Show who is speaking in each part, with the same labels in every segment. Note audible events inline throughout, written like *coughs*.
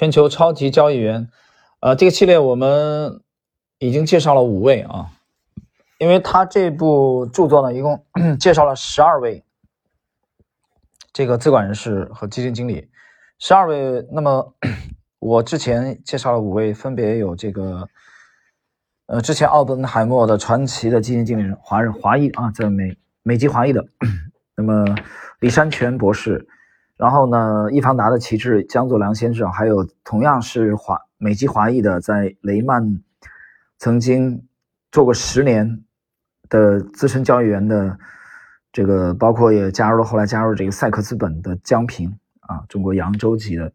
Speaker 1: 全球超级交易员，呃，这个系列我们已经介绍了五位啊，因为他这部著作呢，一共 *clears throat* 介绍了十二位这个资管人士和基金经理，十二位。那么 *clears throat* 我之前介绍了五位，分别有这个，呃，之前奥本海默的传奇的基金经理人，华人华裔啊，在美美籍华裔的，*clears throat* 那么李山泉博士。然后呢，易方达的旗帜江作良先生，还有同样是华美籍华裔的，在雷曼曾经做过十年的资深交易员的这个，包括也加入了后来加入这个赛克资本的江平啊，中国扬州籍的，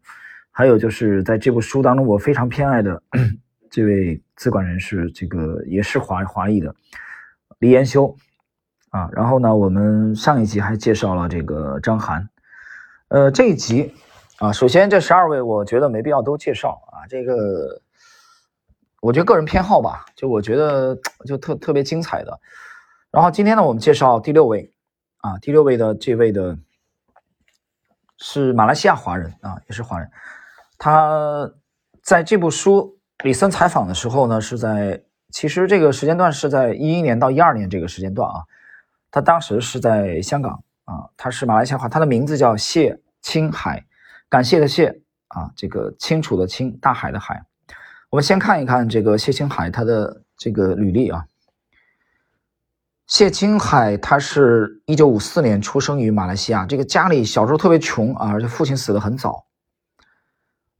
Speaker 1: 还有就是在这部书当中我非常偏爱的 *coughs* 这位资管人士，这个也是华华裔的李延修啊。然后呢，我们上一集还介绍了这个张涵。呃，这一集啊，首先这十二位，我觉得没必要都介绍啊。这个，我觉得个人偏好吧，就我觉得就特特别精彩的。然后今天呢，我们介绍第六位啊，第六位的这位的是马来西亚华人啊，也是华人。他在这部书李森采访的时候呢，是在其实这个时间段是在一一年到一二年这个时间段啊，他当时是在香港。啊，他是马来西亚话，他的名字叫谢青海，感谢的谢啊，这个清楚的清，大海的海。我们先看一看这个谢青海他的这个履历啊。谢青海他是一九五四年出生于马来西亚，这个家里小时候特别穷啊，而且父亲死的很早。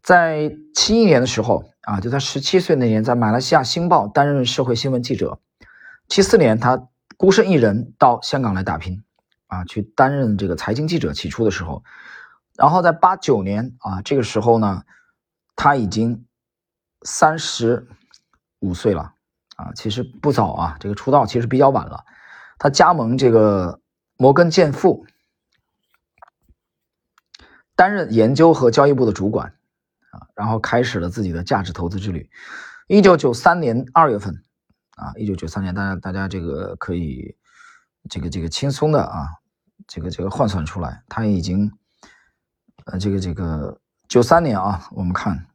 Speaker 1: 在七一年的时候啊，就在十七岁那年，在马来西亚《星报》担任社会新闻记者。七四年他孤身一人到香港来打拼。啊，去担任这个财经记者，起初的时候，然后在八九年啊，这个时候呢，他已经三十五岁了啊，其实不早啊，这个出道其实比较晚了。他加盟这个摩根健富，担任研究和交易部的主管啊，然后开始了自己的价值投资之旅。一九九三年二月份啊，一九九三年，大家大家这个可以。这个这个轻松的啊，这个这个换算出来，他已经，呃，这个这个九三年啊，我们看，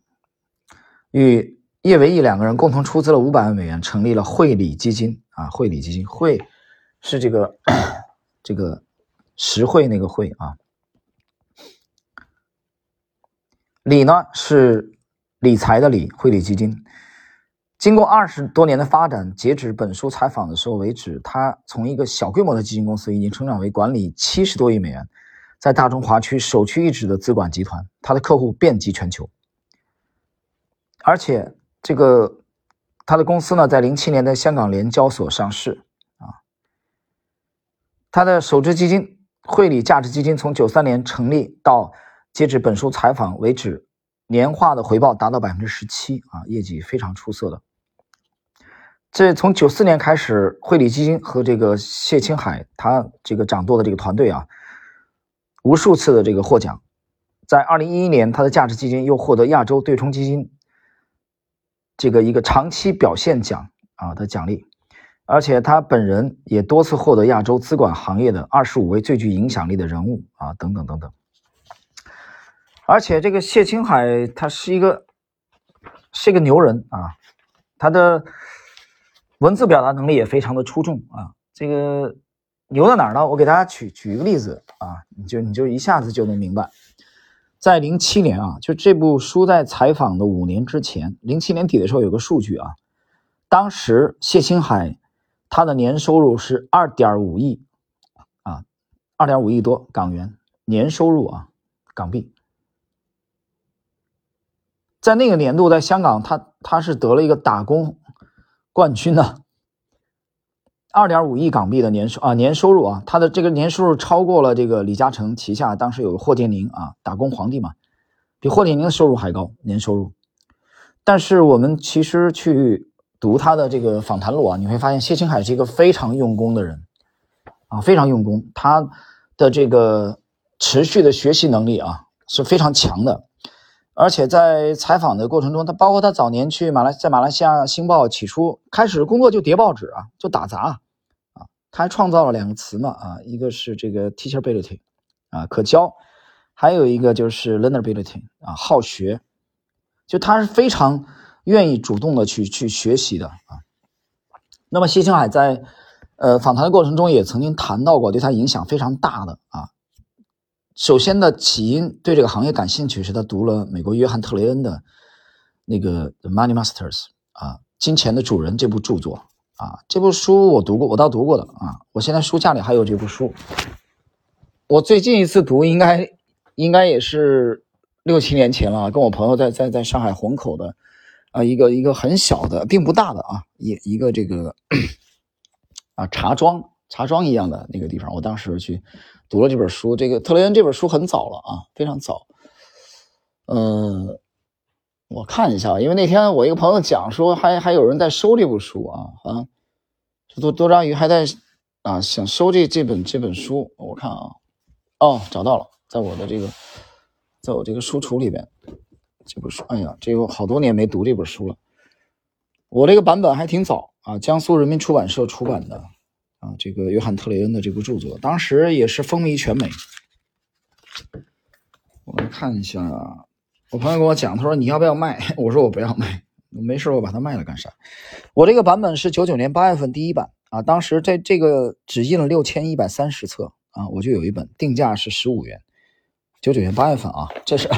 Speaker 1: 与叶维义两个人共同出资了五百万美元，成立了汇理基金啊，汇理基金汇是这个这个实惠那个汇啊，理呢是理财的理，汇理基金。经过二十多年的发展，截止本书采访的时候为止，他从一个小规模的基金公司已经成长为管理七十多亿美元，在大中华区首屈一指的资管集团。他的客户遍及全球，而且这个他的公司呢，在零七年在香港联交所上市啊。他的首支基金汇理价值基金从九三年成立到截止本书采访为止，年化的回报达到百分之十七啊，业绩非常出色的。这从九四年开始，汇理基金和这个谢青海他这个掌舵的这个团队啊，无数次的这个获奖，在二零一一年，他的价值基金又获得亚洲对冲基金这个一个长期表现奖啊的奖励，而且他本人也多次获得亚洲资管行业的二十五位最具影响力的人物啊等等等等，而且这个谢青海他是一个是一个牛人啊，他的。文字表达能力也非常的出众啊！这个牛在哪儿呢？我给大家举举一个例子啊，你就你就一下子就能明白。在零七年啊，就这部书在采访的五年之前，零七年底的时候有个数据啊，当时谢青海他的年收入是二点五亿啊，二点五亿多港元年收入啊，港币。在那个年度，在香港，他他是得了一个打工。冠军呢？二点五亿港币的年收啊年收入啊，他的这个年收入超过了这个李嘉诚旗下当时有个霍建宁啊，打工皇帝嘛，比霍建宁的收入还高年收入。但是我们其实去读他的这个访谈录啊，你会发现谢青海是一个非常用功的人啊，非常用功，他的这个持续的学习能力啊是非常强的。而且在采访的过程中，他包括他早年去马来在马来西亚《星报》起初开始工作就叠报纸啊，就打杂啊，他还创造了两个词嘛啊，一个是这个 teachability 啊可教，还有一个就是 learnability 啊好学就他是非常愿意主动的去去学习的啊。那么谢清海在呃访谈的过程中也曾经谈到过对他影响非常大的啊。首先呢起因对这个行业感兴趣是他读了美国约翰特雷恩的那个 The《Money Masters》啊，《金钱的主人》这部著作啊，这部书我读过，我倒读过的啊，我现在书架里还有这部书。我最近一次读应该应该也是六七年前了，跟我朋友在在在上海虹口的啊一个一个很小的并不大的啊一一个这个 *coughs* 啊茶庄茶庄一样的那个地方，我当时去。读了这本书，这个特雷恩这本书很早了啊，非常早。嗯，我看一下，因为那天我一个朋友讲说，还还有人在收这部书啊，啊，多多章鱼还在啊想收这这本这本书，我看啊，哦，找到了，在我的这个，在我这个书橱里边，这本书，哎呀，这个好多年没读这本书了。我这个版本还挺早啊，江苏人民出版社出版的。啊，这个约翰特雷恩的这部著作，当时也是风靡全美。我来看一下，我朋友跟我讲，他说你要不要卖？*laughs* 我说我不要卖，没事，我把它卖了干啥？我这个版本是九九年八月份第一版啊，当时这这个只印了六千一百三十册啊，我就有一本，定价是十五元。九九年八月份啊，这是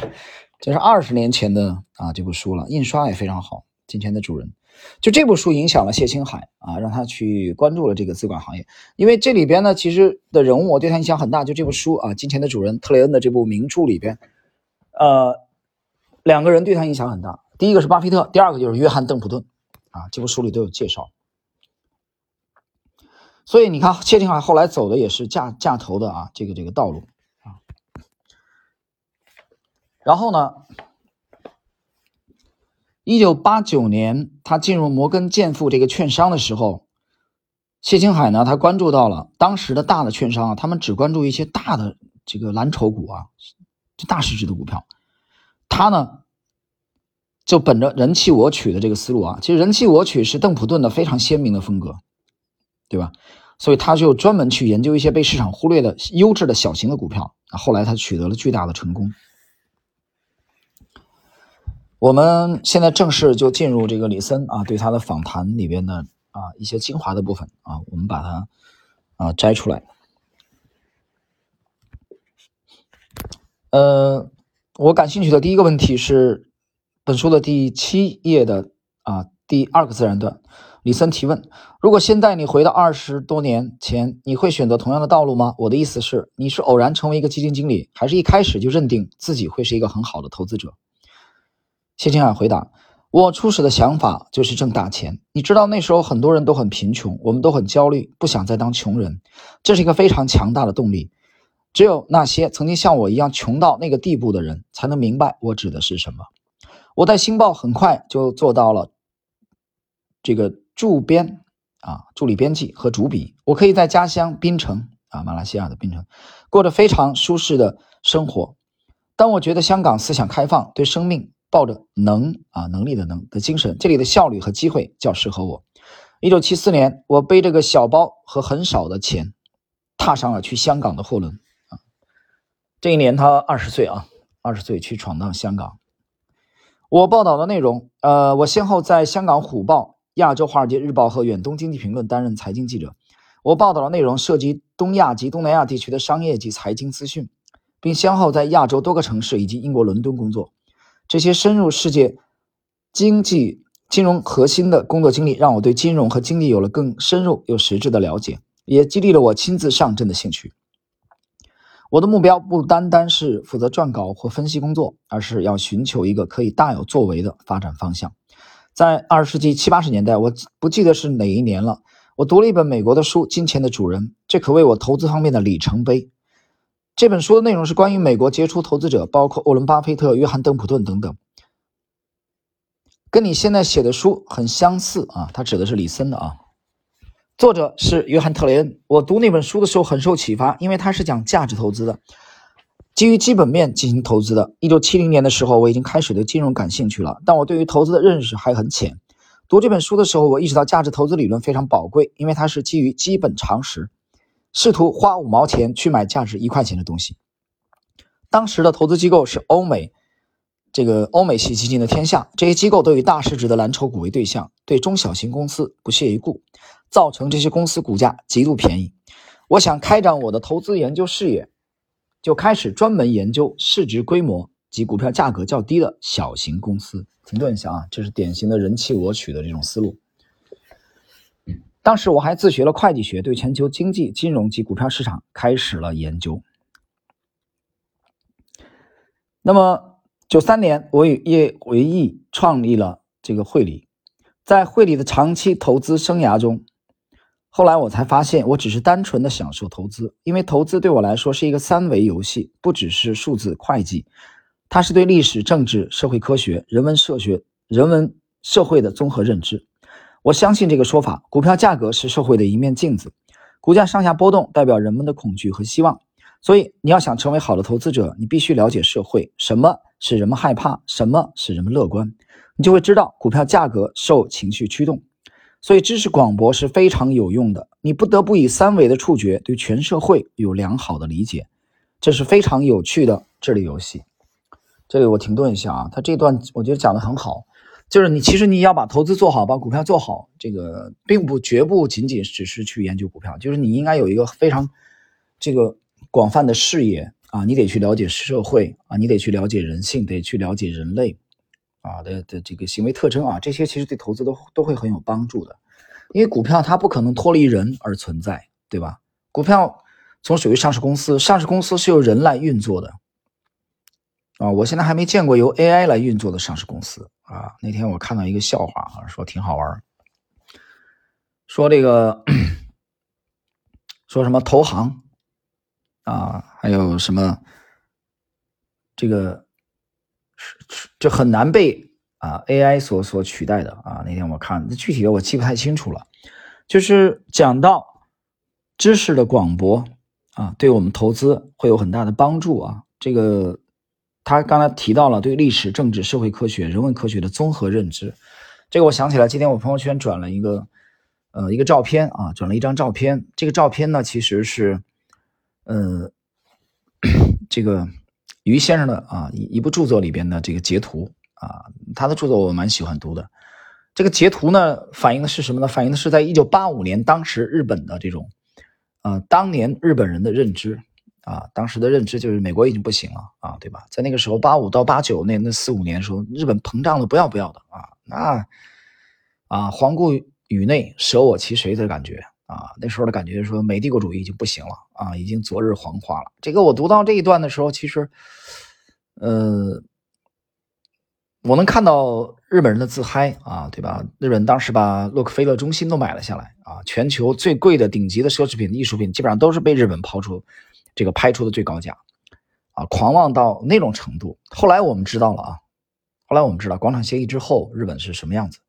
Speaker 1: 这是二十年前的啊这部书了，印刷也非常好，《金钱的主人》。就这部书影响了谢青海啊，让他去关注了这个资管行业。因为这里边呢，其实的人物我对他影响很大。就这部书啊，《金钱的主人》特雷恩的这部名著里边，呃，两个人对他影响很大。第一个是巴菲特，第二个就是约翰邓普顿啊。这部书里都有介绍。所以你看，谢青海后来走的也是架架投的啊，这个这个道路啊。然后呢？一九八九年，他进入摩根建富这个券商的时候，谢青海呢，他关注到了当时的大的券商啊，他们只关注一些大的这个蓝筹股啊，就大市值的股票。他呢，就本着人气我取的这个思路啊，其实人气我取是邓普顿的非常鲜明的风格，对吧？所以他就专门去研究一些被市场忽略的优质的小型的股票，后来他取得了巨大的成功。我们现在正式就进入这个李森啊，对他的访谈里边的啊一些精华的部分啊，我们把它啊摘出来。呃，我感兴趣的第一个问题是本书的第七页的啊第二个自然段，李森提问：如果现在你回到二十多年前，你会选择同样的道路吗？我的意思是，你是偶然成为一个基金经理，还是一开始就认定自己会是一个很好的投资者？谢青海回答：“我初始的想法就是挣大钱。你知道那时候很多人都很贫穷，我们都很焦虑，不想再当穷人。这是一个非常强大的动力。只有那些曾经像我一样穷到那个地步的人，才能明白我指的是什么。我在《星报》很快就做到了这个驻编啊，助理编辑和主笔。我可以在家乡槟城啊，马来西亚的槟城，过着非常舒适的生活。当我觉得香港思想开放，对生命。”抱着能啊能力的能的精神，这里的效率和机会较适合我。一九七四年，我背着个小包和很少的钱，踏上了去香港的货轮啊。这一年他二十岁啊，二十岁去闯荡香港。我报道的内容，呃，我先后在香港虎报、亚洲华尔街日报和远东经济评论担任财经记者。我报道的内容涉及东亚及东南亚地区的商业及财经资讯，并先后在亚洲多个城市以及英国伦敦工作。这些深入世界经济金融核心的工作经历，让我对金融和经济有了更深入又实质的了解，也激励了我亲自上阵的兴趣。我的目标不单单是负责撰稿或分析工作，而是要寻求一个可以大有作为的发展方向。在二十世纪七八十年代，我不记得是哪一年了，我读了一本美国的书《金钱的主人》，这可谓我投资方面的里程碑。这本书的内容是关于美国杰出投资者，包括沃伦·巴菲特、约翰·邓普顿等等，跟你现在写的书很相似啊。他指的是李森的啊。作者是约翰·特雷恩。我读那本书的时候很受启发，因为他是讲价值投资的，基于基本面进行投资的。一九七零年的时候，我已经开始对金融感兴趣了，但我对于投资的认识还很浅。读这本书的时候，我意识到价值投资理论非常宝贵，因为它是基于基本常识。试图花五毛钱去买价值一块钱的东西。当时的投资机构是欧美这个欧美系基金的天下，这些机构都以大市值的蓝筹股为对象，对中小型公司不屑一顾，造成这些公司股价极度便宜。我想开展我的投资研究事业，就开始专门研究市值规模及股票价格较低的小型公司。停顿一下啊，这是典型的人气我取的这种思路。当时我还自学了会计学，对全球经济、金融及股票市场开始了研究。那么。九三年，我与叶维义创立了这个汇理。在汇理的长期投资生涯中，后来我才发现，我只是单纯的享受投资，因为投资对我来说是一个三维游戏，不只是数字会计，它是对历史、政治、社会科学、人文社学、人文社会的综合认知。我相信这个说法：股票价格是社会的一面镜子，股价上下波动代表人们的恐惧和希望。所以，你要想成为好的投资者，你必须了解社会什么。是人们害怕，什么是人们乐观，你就会知道股票价格受情绪驱动。所以知识广博是非常有用的，你不得不以三维的触觉对全社会有良好的理解，这是非常有趣的智力游戏。这里我停顿一下啊，他这段我觉得讲的很好，就是你其实你要把投资做好，把股票做好，这个并不绝不仅仅只是去研究股票，就是你应该有一个非常这个广泛的视野。啊，你得去了解社会啊，你得去了解人性，得去了解人类啊的的这个行为特征啊，这些其实对投资都都会很有帮助的。因为股票它不可能脱离人而存在，对吧？股票从属于上市公司，上市公司是由人来运作的啊。我现在还没见过由 AI 来运作的上市公司啊。那天我看到一个笑话啊，说挺好玩，说这个说什么投行。啊，还有什么？这个是这很难被啊 AI 所所取代的啊。那天我看，具体的我记不太清楚了。就是讲到知识的广博啊，对我们投资会有很大的帮助啊。这个他刚才提到了对历史、政治、社会科学、人文科学的综合认知。这个我想起来，今天我朋友圈转了一个呃一个照片啊，转了一张照片。这个照片呢，其实是。呃，*coughs* 这个于先生的啊一一部著作里边的这个截图啊，他的著作我蛮喜欢读的。这个截图呢，反映的是什么呢？反映的是在一九八五年，当时日本的这种，呃，当年日本人的认知啊，当时的认知就是美国已经不行了啊，对吧？在那个时候，八五到八九那那四五年的时候，日本膨胀的不要不要的啊，那啊，皇顾宇内，舍我其谁的感觉。啊，那时候的感觉是说美帝国主义已经不行了啊，已经昨日黄花了。这个我读到这一段的时候，其实，呃，我能看到日本人的自嗨啊，对吧？日本当时把洛克菲勒中心都买了下来啊，全球最贵的顶级的奢侈品、艺术品，基本上都是被日本抛出这个拍出的最高价啊，狂妄到那种程度。后来我们知道了啊，后来我们知道广场协议之后，日本是什么样子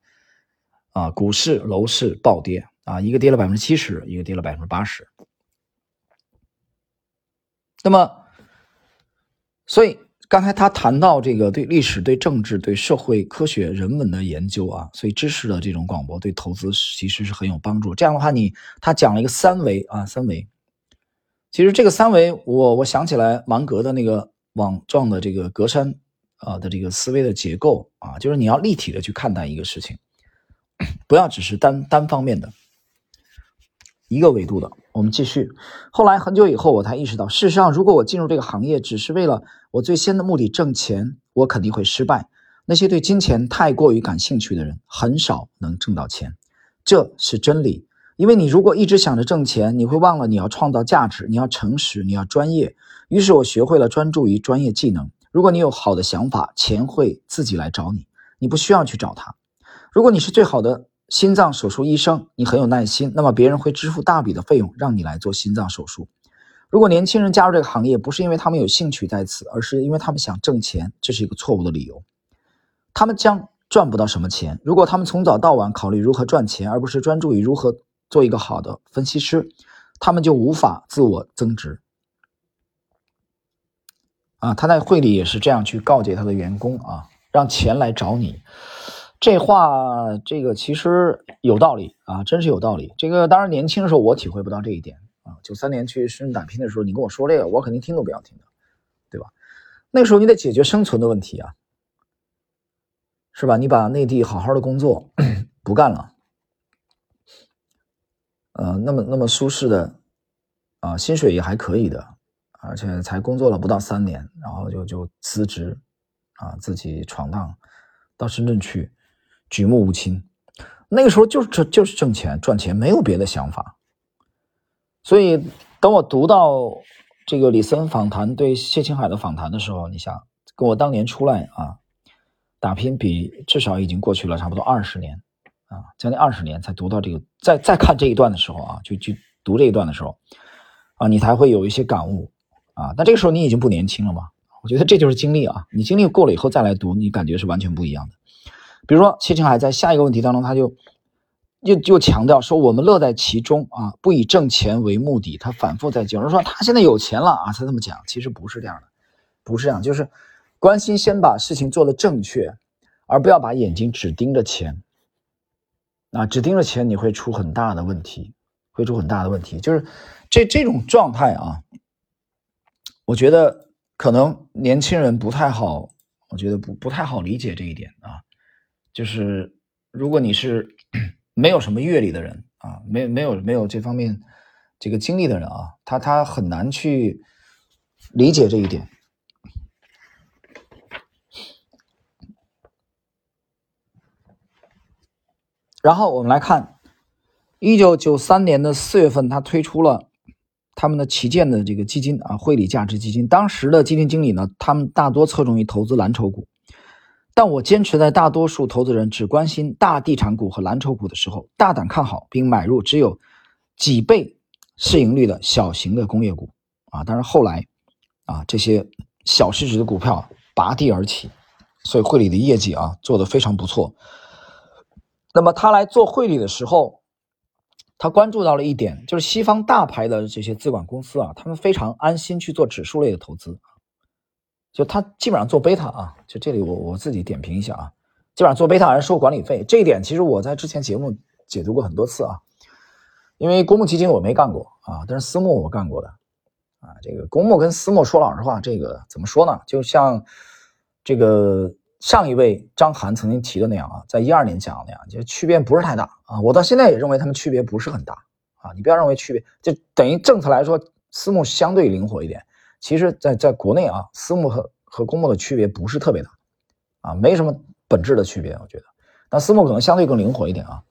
Speaker 1: 啊？股市、楼市暴跌。啊，一个跌了百分之七十，一个跌了百分之八十。那么，所以刚才他谈到这个对历史、对政治、对社会科学、人文的研究啊，所以知识的这种广博对投资其实是很有帮助。这样的话，你他讲了一个三维啊，三维。其实这个三维，我我想起来芒格的那个网状的这个格栅啊的这个思维的结构啊，就是你要立体的去看待一个事情，不要只是单单方面的。一个维度的，我们继续。后来很久以后，我才意识到，事实上，如果我进入这个行业只是为了我最先的目的挣钱，我肯定会失败。那些对金钱太过于感兴趣的人，很少能挣到钱，这是真理。因为你如果一直想着挣钱，你会忘了你要创造价值，你要诚实，你要专业。于是我学会了专注于专业技能。如果你有好的想法，钱会自己来找你，你不需要去找他。如果你是最好的。心脏手术医生，你很有耐心，那么别人会支付大笔的费用让你来做心脏手术。如果年轻人加入这个行业，不是因为他们有兴趣在此，而是因为他们想挣钱，这是一个错误的理由。他们将赚不到什么钱。如果他们从早到晚考虑如何赚钱，而不是专注于如何做一个好的分析师，他们就无法自我增值。啊，他在会里也是这样去告诫他的员工啊，让钱来找你。这话，这个其实有道理啊，真是有道理。这个当然年轻的时候我体会不到这一点啊。九三年去深圳打拼的时候，你跟我说这个，我肯定听都不要听的，对吧？那时候你得解决生存的问题啊，是吧？你把内地好好的工作 *coughs* 不干了，呃，那么那么舒适的啊，薪水也还可以的，而且才工作了不到三年，然后就就辞职啊，自己闯荡到深圳去，举目无亲。那个时候就是这就是挣钱赚钱，没有别的想法。所以等我读到这个李森访谈对谢青海的访谈的时候，你想跟我当年出来啊。打拼比至少已经过去了差不多二十年，啊，将近二十年才读到这个，再再看这一段的时候啊，就去读这一段的时候，啊，你才会有一些感悟，啊，那这个时候你已经不年轻了嘛，我觉得这就是经历啊，你经历过了以后再来读，你感觉是完全不一样的。比如说谢青海在下一个问题当中，他就又又强调说我们乐在其中啊，不以挣钱为目的，他反复在讲人，说他现在有钱了啊，他这么讲，其实不是这样的，不是这样，就是。关心先把事情做得正确，而不要把眼睛只盯着钱。啊，只盯着钱你会出很大的问题，会出很大的问题。就是这这种状态啊，我觉得可能年轻人不太好，我觉得不不太好理解这一点啊。就是如果你是 *clears throat* 没有什么阅历的人啊，没没有没有这方面这个经历的人啊，他他很难去理解这一点。然后我们来看，一九九三年的四月份，他推出了他们的旗舰的这个基金啊，汇理价值基金。当时的基金经理呢，他们大多侧重于投资蓝筹股，但我坚持在大多数投资人只关心大地产股和蓝筹股的时候，大胆看好并买入只有几倍市盈率的小型的工业股啊。但是后来啊，这些小市值的股票拔地而起，所以汇理的业绩啊做得非常不错。那么他来做汇理的时候，他关注到了一点，就是西方大牌的这些资管公司啊，他们非常安心去做指数类的投资，就他基本上做贝塔啊，就这里我我自己点评一下啊，基本上做贝塔还是收管理费，这一点其实我在之前节目解读过很多次啊，因为公募基金我没干过啊，但是私募我干过的啊，这个公募跟私募说老实话，这个怎么说呢？就像这个。上一位张涵曾经提的那样啊，在一二年讲的那样，就区别不是太大啊。我到现在也认为他们区别不是很大啊。你不要认为区别，就等于政策来说，私募相对灵活一点。其实，在在国内啊，私募和和公募的区别不是特别大啊，没什么本质的区别，我觉得。但私募可能相对更灵活一点啊。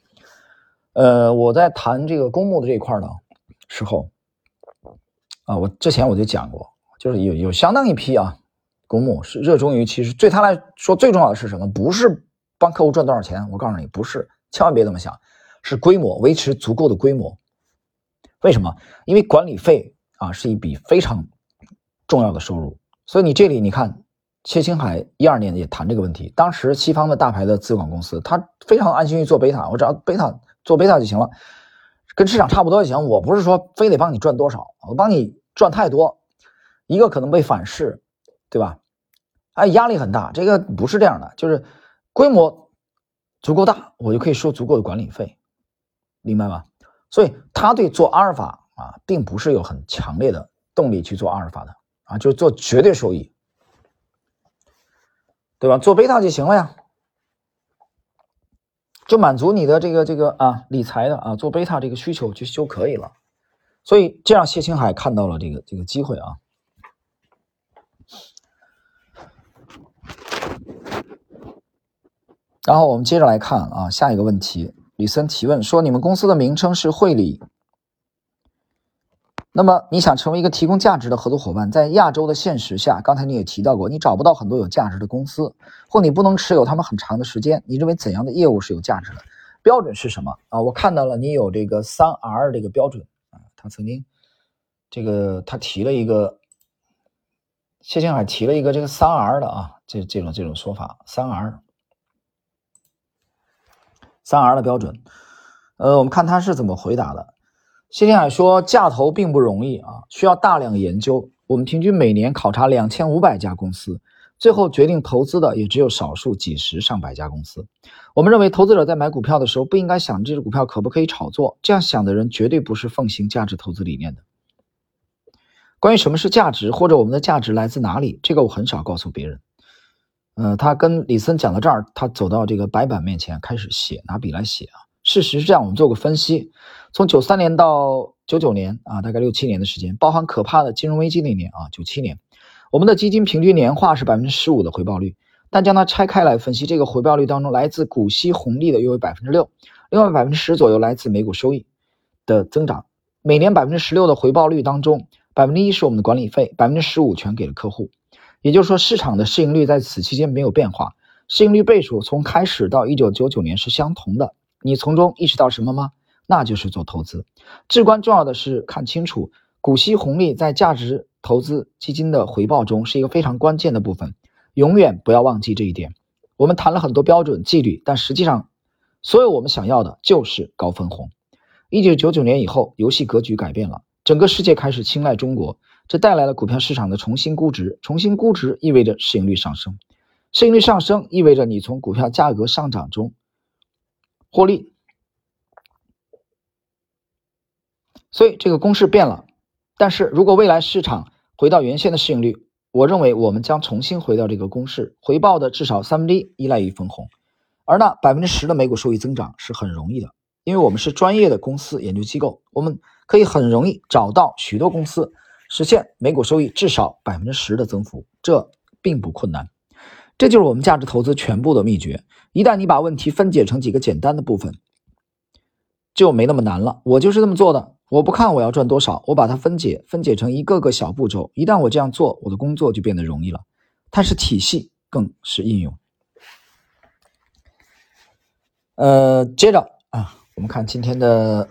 Speaker 1: 呃，我在谈这个公募的这一块呢时候啊，我之前我就讲过，就是有有相当一批啊。公募是热衷于，其实对他来说最重要的是什么？不是帮客户赚多少钱，我告诉你，不是，千万别这么想，是规模，维持足够的规模。为什么？因为管理费啊是一笔非常重要的收入。所以你这里你看，谢青海一二年也谈这个问题，当时西方的大牌的资管公司，他非常安心于做贝塔，我只要贝塔做贝塔就行了，跟市场差不多就行。我不是说非得帮你赚多少，我帮你赚太多，一个可能被反噬，对吧？哎，压力很大。这个不是这样的，就是规模足够大，我就可以收足够的管理费，明白吗？所以他对做阿尔法啊，并不是有很强烈的动力去做阿尔法的啊，就是做绝对收益，对吧？做贝塔就行了呀，就满足你的这个这个啊理财的啊做贝塔这个需求就就可以了。所以这样，谢青海看到了这个这个机会啊。然后我们接着来看啊，下一个问题，李森提问说：“你们公司的名称是汇理，那么你想成为一个提供价值的合作伙伴，在亚洲的现实下，刚才你也提到过，你找不到很多有价值的公司，或你不能持有他们很长的时间。你认为怎样的业务是有价值的？标准是什么啊？我看到了你有这个三 R 这个标准啊，他曾经这个他提了一个，谢青海提了一个这个三 R 的啊，这这种这种说法，三 R。”三 R 的标准，呃，我们看他是怎么回答的。谢天海说，价投并不容易啊，需要大量研究。我们平均每年考察两千五百家公司，最后决定投资的也只有少数几十上百家公司。我们认为，投资者在买股票的时候，不应该想这只股票可不可以炒作，这样想的人绝对不是奉行价值投资理念的。关于什么是价值，或者我们的价值来自哪里，这个我很少告诉别人。呃，他跟李森讲到这儿，他走到这个白板面前开始写，拿笔来写啊。事实是这样，我们做过分析，从九三年到九九年啊，大概六七年的时间，包含可怕的金融危机那年啊，九七年，我们的基金平均年化是百分之十五的回报率。但将它拆开来分析，这个回报率当中，来自股息红利的约为百分之六，另外百分之十左右来自每股收益的增长。每年百分之十六的回报率当中，百分之一是我们的管理费，百分之十五全给了客户。也就是说，市场的市盈率在此期间没有变化，市盈率倍数从开始到一九九九年是相同的。你从中意识到什么吗？那就是做投资，至关重要的是看清楚股息红利在价值投资基金的回报中是一个非常关键的部分。永远不要忘记这一点。我们谈了很多标准纪律，但实际上，所有我们想要的就是高分红。一九九九年以后，游戏格局改变了，整个世界开始青睐中国，这带来了股票市场的重新估值。重新估值意味着市盈率上升，市盈率上升意味着你从股票价格上涨中获利。所以这个公式变了。但是如果未来市场回到原先的市盈率，我认为我们将重新回到这个公式，回报的至少三分之一依赖于分红，而那百分之十的每股收益增长是很容易的，因为我们是专业的公司研究机构，我们可以很容易找到许多公司实现每股收益至少百分之十的增幅，这并不困难。这就是我们价值投资全部的秘诀。一旦你把问题分解成几个简单的部分，就没那么难了。我就是这么做的。我不看我要赚多少，我把它分解，分解成一个个小步骤。一旦我这样做，我的工作就变得容易了。它是体系，更是应用。呃，接着啊，我们看今天的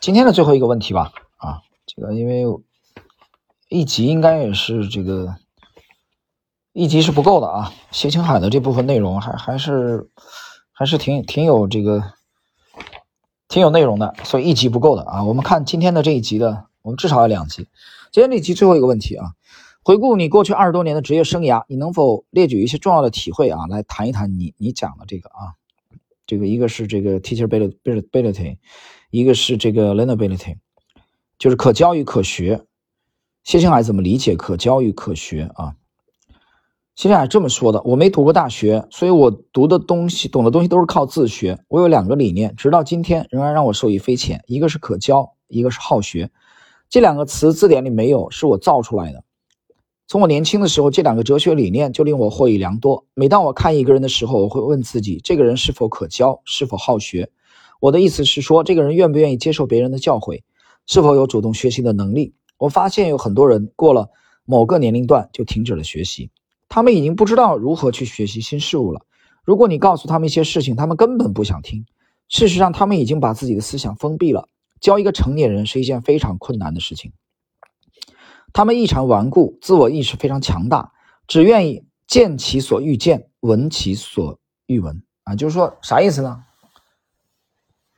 Speaker 1: 今天的最后一个问题吧。啊，这个因为一集应该也是这个一集是不够的啊。谢青海的这部分内容还还是还是挺挺有这个。挺有内容的，所以一集不够的啊。我们看今天的这一集的，我们至少要两集。今天这集最后一个问题啊，回顾你过去二十多年的职业生涯，你能否列举一些重要的体会啊，来谈一谈你你讲的这个啊，这个一个是这个 teachability，一个是这个 learnability，就是可教与可学。谢青海怎么理解可教与可学啊？谢青海这么说的：我没读过大学，所以我读的东西、懂的东西都是靠自学。我有两个理念，直到今天仍然让我受益匪浅。一个是可教，一个是好学。这两个词字典里没有，是我造出来的。从我年轻的时候，这两个哲学理念就令我获益良多。每当我看一个人的时候，我会问自己：这个人是否可教，是否好学？我的意思是说，这个人愿不愿意接受别人的教诲，是否有主动学习的能力？我发现有很多人过了某个年龄段就停止了学习。他们已经不知道如何去学习新事物了。如果你告诉他们一些事情，他们根本不想听。事实上，他们已经把自己的思想封闭了。教一个成年人是一件非常困难的事情。他们异常顽固，自我意识非常强大，只愿意见其所欲见，闻其所欲闻。啊，就是说啥意思呢？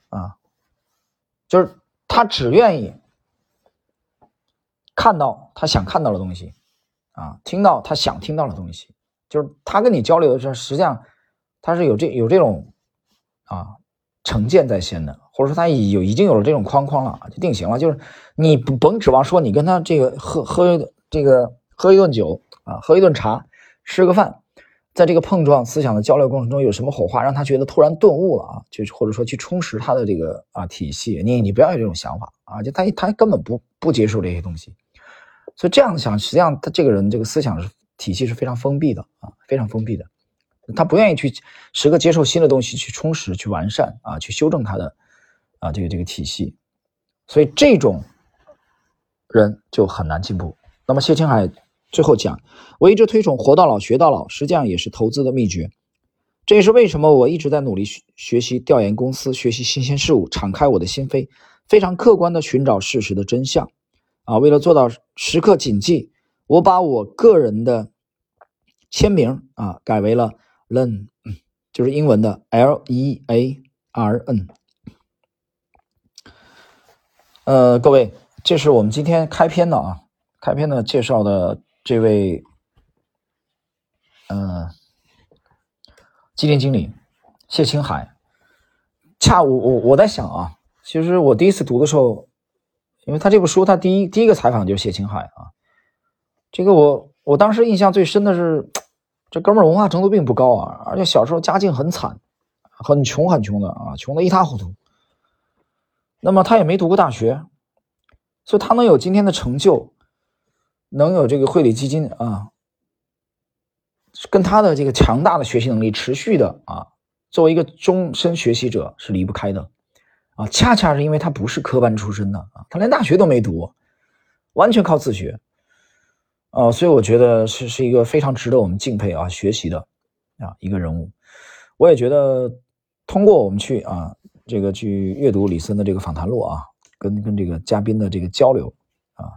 Speaker 1: 啊，就是他只愿意看到他想看到的东西。啊，听到他想听到的东西，就是他跟你交流的时候，实际上他是有这有这种啊成见在先的，或者说他已有已经有了这种框框了，就定型了。就是你甭指望说你跟他这个喝喝这个喝一顿酒啊，喝一顿茶，吃个饭，在这个碰撞思想的交流过程中有什么火花，让他觉得突然顿悟了啊，就是或者说去充实他的这个啊体系。你你不要有这种想法啊，就他他根本不不接受这些东西。所以这样想，实际上他这个人这个思想是体系是非常封闭的啊，非常封闭的。他不愿意去时刻接受新的东西，去充实、去完善啊，去修正他的啊这个这个体系。所以这种人就很难进步。那么谢青海最后讲，我一直推崇活到老学到老，实际上也是投资的秘诀。这也是为什么我一直在努力学学习、调研公司、学习新鲜事物，敞开我的心扉，非常客观的寻找事实的真相。啊，为了做到时刻谨记，我把我个人的签名啊改为了 learn，就是英文的 L E A R N。呃，各位，这是我们今天开篇的啊，开篇的介绍的这位，嗯，基金经理谢青海。恰我我我在想啊，其实我第一次读的时候。因为他这部书，他第一第一个采访就是谢青海啊，这个我我当时印象最深的是，这哥们儿文化程度并不高啊，而且小时候家境很惨，很穷很穷的啊，穷的一塌糊涂。那么他也没读过大学，所以他能有今天的成就，能有这个汇理基金啊，跟他的这个强大的学习能力持续的啊，作为一个终身学习者是离不开的啊。恰恰是因为他不是科班出身的啊，他连大学都没读，完全靠自学。啊，所以我觉得是是一个非常值得我们敬佩啊、学习的啊一个人物。我也觉得通过我们去啊这个去阅读李森的这个访谈录啊，跟跟这个嘉宾的这个交流啊，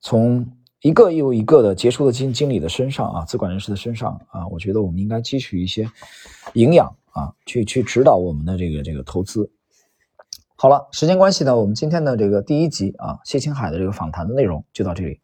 Speaker 1: 从一个又一个的杰出的经经理的身上啊，资管人士的身上啊，我觉得我们应该汲取一些营养啊，去去指导我们的这个这个投资。好了，时间关系呢，我们今天的这个第一集啊谢青海的这个访谈的内容就到这里。